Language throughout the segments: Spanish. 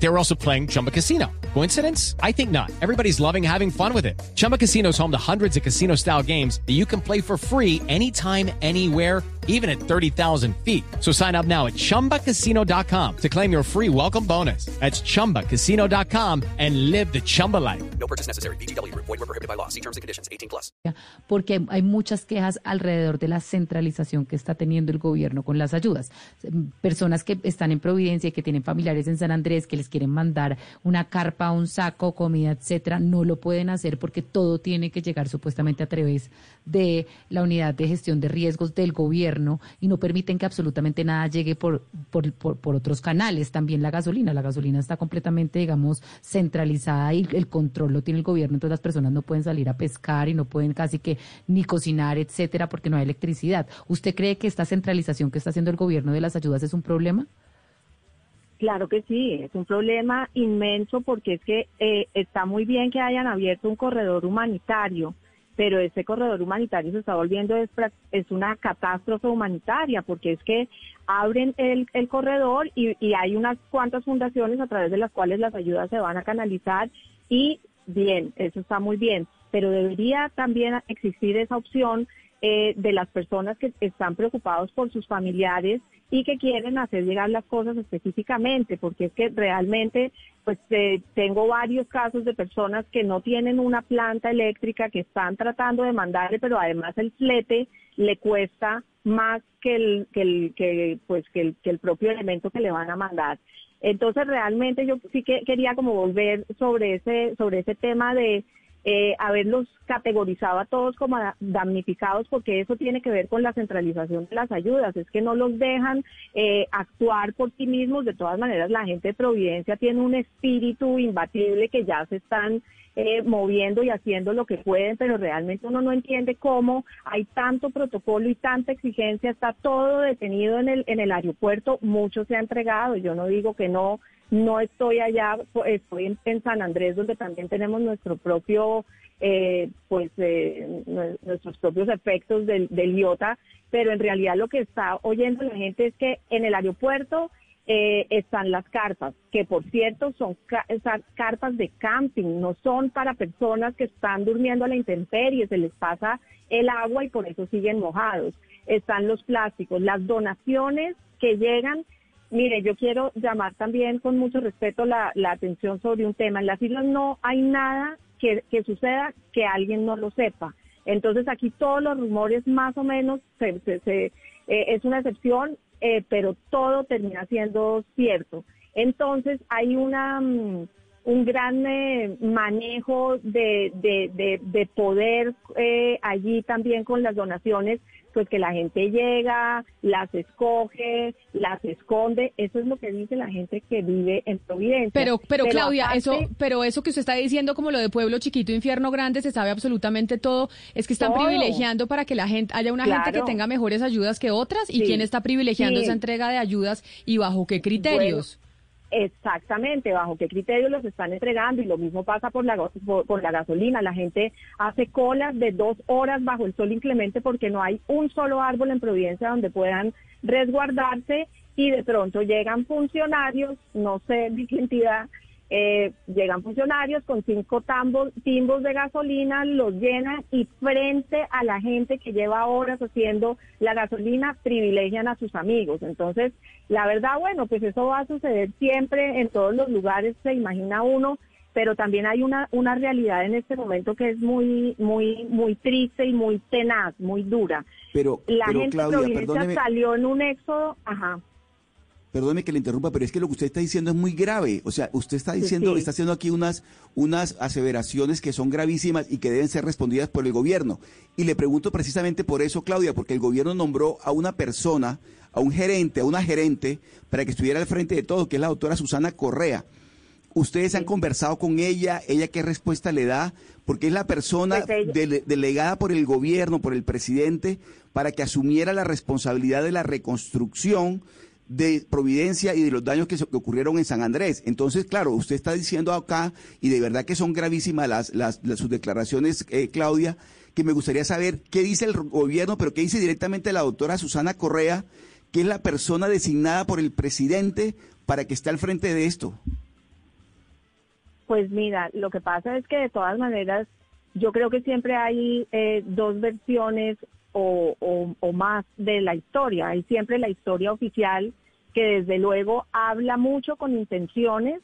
They were also playing Chumba Casino. Coincidence? I think not. Everybody's loving having fun with it. Chumba Casino is home to hundreds of casino style games that you can play for free anytime, anywhere, even at 30,000 feet. So sign up now at chumbacasino.com to claim your free welcome bonus. That's chumbacasino.com and live the Chumba life. No purchase necessary. BGW. Void were prohibited by law. See terms and conditions. 18 plus. porque hay muchas quejas alrededor de la centralización que está teniendo el gobierno con las ayudas. Personas que están en Providencia y que tienen familiares en San Andrés que les quieren mandar una carpa, un saco, comida, etcétera, no lo pueden hacer porque todo tiene que llegar supuestamente a través de la unidad de gestión de riesgos del gobierno y no permiten que absolutamente nada llegue por, por, por, por otros canales. También la gasolina. La gasolina está completamente, digamos, centralizada y el control lo tiene el gobierno, entonces las personas no pueden salir a pescar y no pueden casi que ni cocinar, etcétera, porque no hay electricidad. ¿Usted cree que esta centralización que está haciendo el gobierno de las ayudas es un problema? Claro que sí, es un problema inmenso porque es que eh, está muy bien que hayan abierto un corredor humanitario, pero ese corredor humanitario se está volviendo es, una catástrofe humanitaria porque es que abren el, el corredor y, y hay unas cuantas fundaciones a través de las cuales las ayudas se van a canalizar y bien, eso está muy bien, pero debería también existir esa opción eh, de las personas que están preocupados por sus familiares y que quieren hacer llegar las cosas específicamente, porque es que realmente, pues eh, tengo varios casos de personas que no tienen una planta eléctrica, que están tratando de mandarle, pero además el flete le cuesta más que el, que el, que, pues, que el, que el propio elemento que le van a mandar. Entonces realmente yo sí que quería como volver sobre ese, sobre ese tema de eh, haberlos categorizado a todos como da- damnificados porque eso tiene que ver con la centralización de las ayudas, es que no los dejan eh, actuar por sí mismos, de todas maneras la gente de Providencia tiene un espíritu imbatible que ya se están eh, moviendo y haciendo lo que pueden, pero realmente uno no entiende cómo hay tanto protocolo y tanta exigencia, está todo detenido en el, en el aeropuerto, mucho se ha entregado, yo no digo que no, no estoy allá, po- estoy en, San Andrés donde también tenemos nuestro propio, eh, pues eh, nue- nuestros propios efectos del, del IOTA, pero en realidad lo que está oyendo la gente es que en el aeropuerto eh, están las carpas, que por cierto son ca- carpas de camping, no son para personas que están durmiendo a la intemperie, se les pasa el agua y por eso siguen mojados. Están los plásticos, las donaciones que llegan. Mire, yo quiero llamar también con mucho respeto la, la atención sobre un tema. En las islas no hay nada que, que suceda que alguien no lo sepa. Entonces aquí todos los rumores más o menos se- se- eh, es una excepción, eh, pero todo termina siendo cierto. Entonces hay una mm, un gran eh, manejo de, de, de, de poder eh, allí también con las donaciones, pues que la gente llega, las escoge, las esconde, eso es lo que dice la gente que vive en Providencia. Pero, pero Claudia, aparte- eso, pero eso que usted está diciendo, como lo de pueblo chiquito, infierno grande, se sabe absolutamente todo. Es que están Todo. privilegiando para que la gente, haya una gente que tenga mejores ayudas que otras. ¿Y Sí. quién está privilegiando Sí. esa entrega de ayudas y bajo qué criterios? Exactamente, bajo qué criterios los están entregando y lo mismo pasa por la, por la gasolina. La gente hace colas de dos horas bajo el sol inclemente porque no hay un solo árbol en Providencia donde puedan resguardarse y de pronto llegan funcionarios, no sé de qué entidad, eh, llegan funcionarios con cinco tambos, timbos de gasolina, los llenan y frente a la gente que lleva horas haciendo la gasolina privilegian a sus amigos. Entonces, la verdad, bueno, pues eso va a suceder siempre en todos los lugares, se imagina uno, pero también hay una, una realidad en este momento que es muy, muy, muy triste y muy tenaz, muy dura. Pero, La pero gente Claudia, salió en un éxodo, ajá. Perdóneme que le interrumpa, pero es que lo que usted está diciendo es muy grave. O sea, usted está diciendo, Sí. está haciendo aquí unas, unas aseveraciones que son gravísimas y que deben ser respondidas por el gobierno. Y le pregunto precisamente por eso, Claudia, porque el gobierno nombró a una persona, a un gerente, a una gerente, para que estuviera al frente de todo, que es la doctora Susana Correa. ¿Ustedes han conversado con ella? ¿Ella qué respuesta le da? Porque es la persona Pues ella- dele- delegada por el gobierno, por el presidente, para que asumiera la responsabilidad de la reconstrucción de Providencia y de los daños que, se- ocurrieron en San Andrés. Entonces, claro, usted está diciendo acá, y de verdad que son gravísimas las, las, las- sus declaraciones, eh, Claudia, que me gustaría saber qué dice el gobierno, pero qué dice directamente la doctora Susana Correa, que es la persona designada por el presidente para que esté al frente de esto. Pues mira, lo que pasa es que de todas maneras, yo creo que siempre hay eh, dos versiones o, más de la historia. Hay siempre la historia oficial que desde luego habla mucho con intenciones,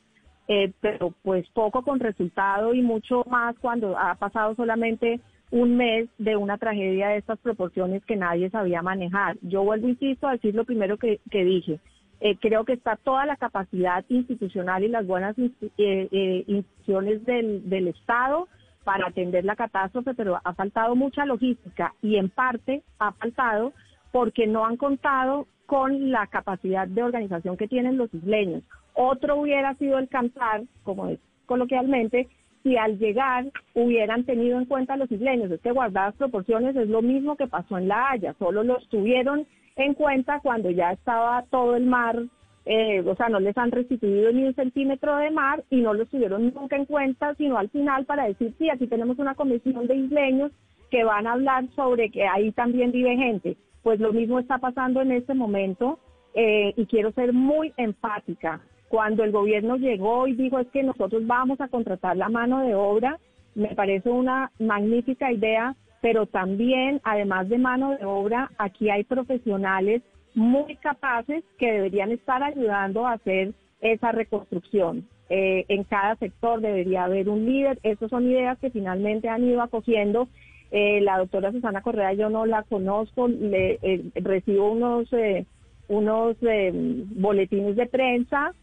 eh, pero pues poco con resultado y mucho más cuando ha pasado solamente un mes de una tragedia de estas proporciones que nadie sabía manejar. Yo vuelvo, insisto, a decir lo primero que, dije. Eh, creo que está toda la capacidad institucional y las buenas eh, eh, instituciones del Estado para atender la catástrofe, pero ha faltado mucha logística y en parte ha faltado porque no han contado con la capacidad de organización que tienen los isleños. Otro hubiera sido el cantar, como es coloquialmente, si al llegar hubieran tenido en cuenta los isleños. Es que guardadas proporciones es lo mismo que pasó en La Haya, solo los tuvieron en cuenta cuando ya estaba todo el mar, eh, o sea, no les han restituido ni un centímetro de mar y no los tuvieron nunca en cuenta, sino al final para decir, sí, aquí tenemos una comisión de isleños que van a hablar sobre que ahí también vive gente. Pues lo mismo está pasando en este momento eh, y quiero ser muy empática. Cuando el gobierno llegó y dijo es que nosotros vamos a contratar la mano de obra, me parece una magnífica idea pero también, además de mano de obra, aquí hay profesionales muy capaces que deberían estar ayudando a hacer esa reconstrucción. Eh, en cada sector debería haber un líder. Estas son ideas que finalmente han ido acogiendo. Eh, la doctora Susana Correa yo no la conozco, le, eh, recibo unos, unos boletines de prensa,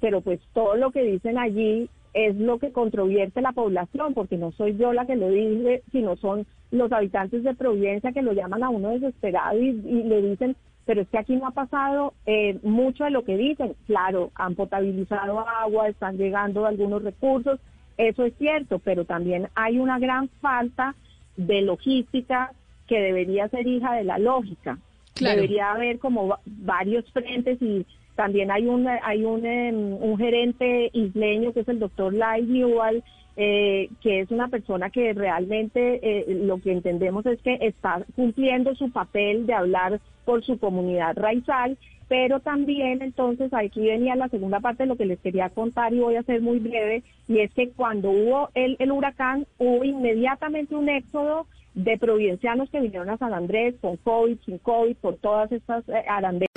pero pues todo lo que dicen allí es lo que controvierte la población, porque no soy yo la que lo dice, sino son los habitantes de Providencia que lo llaman a uno desesperado y, le dicen, pero es que aquí no ha pasado eh, mucho de lo que dicen. Claro, han potabilizado agua, están llegando algunos recursos, eso es cierto, pero también hay una gran falta de logística que debería ser hija de la lógica. Debería haber como varios frentes y también hay un, hay un, em, un gerente isleño que es el doctor Lai Newell, eh, que es una persona que realmente eh, lo que entendemos es que está cumpliendo su papel de hablar por su comunidad raizal, pero también entonces aquí venía la segunda parte de lo que les quería contar y voy a ser muy breve, y es que cuando hubo el, el huracán hubo inmediatamente un éxodo de provincianos que vinieron a San Andrés con COVID, sin COVID, por todas estas eh, arandelas.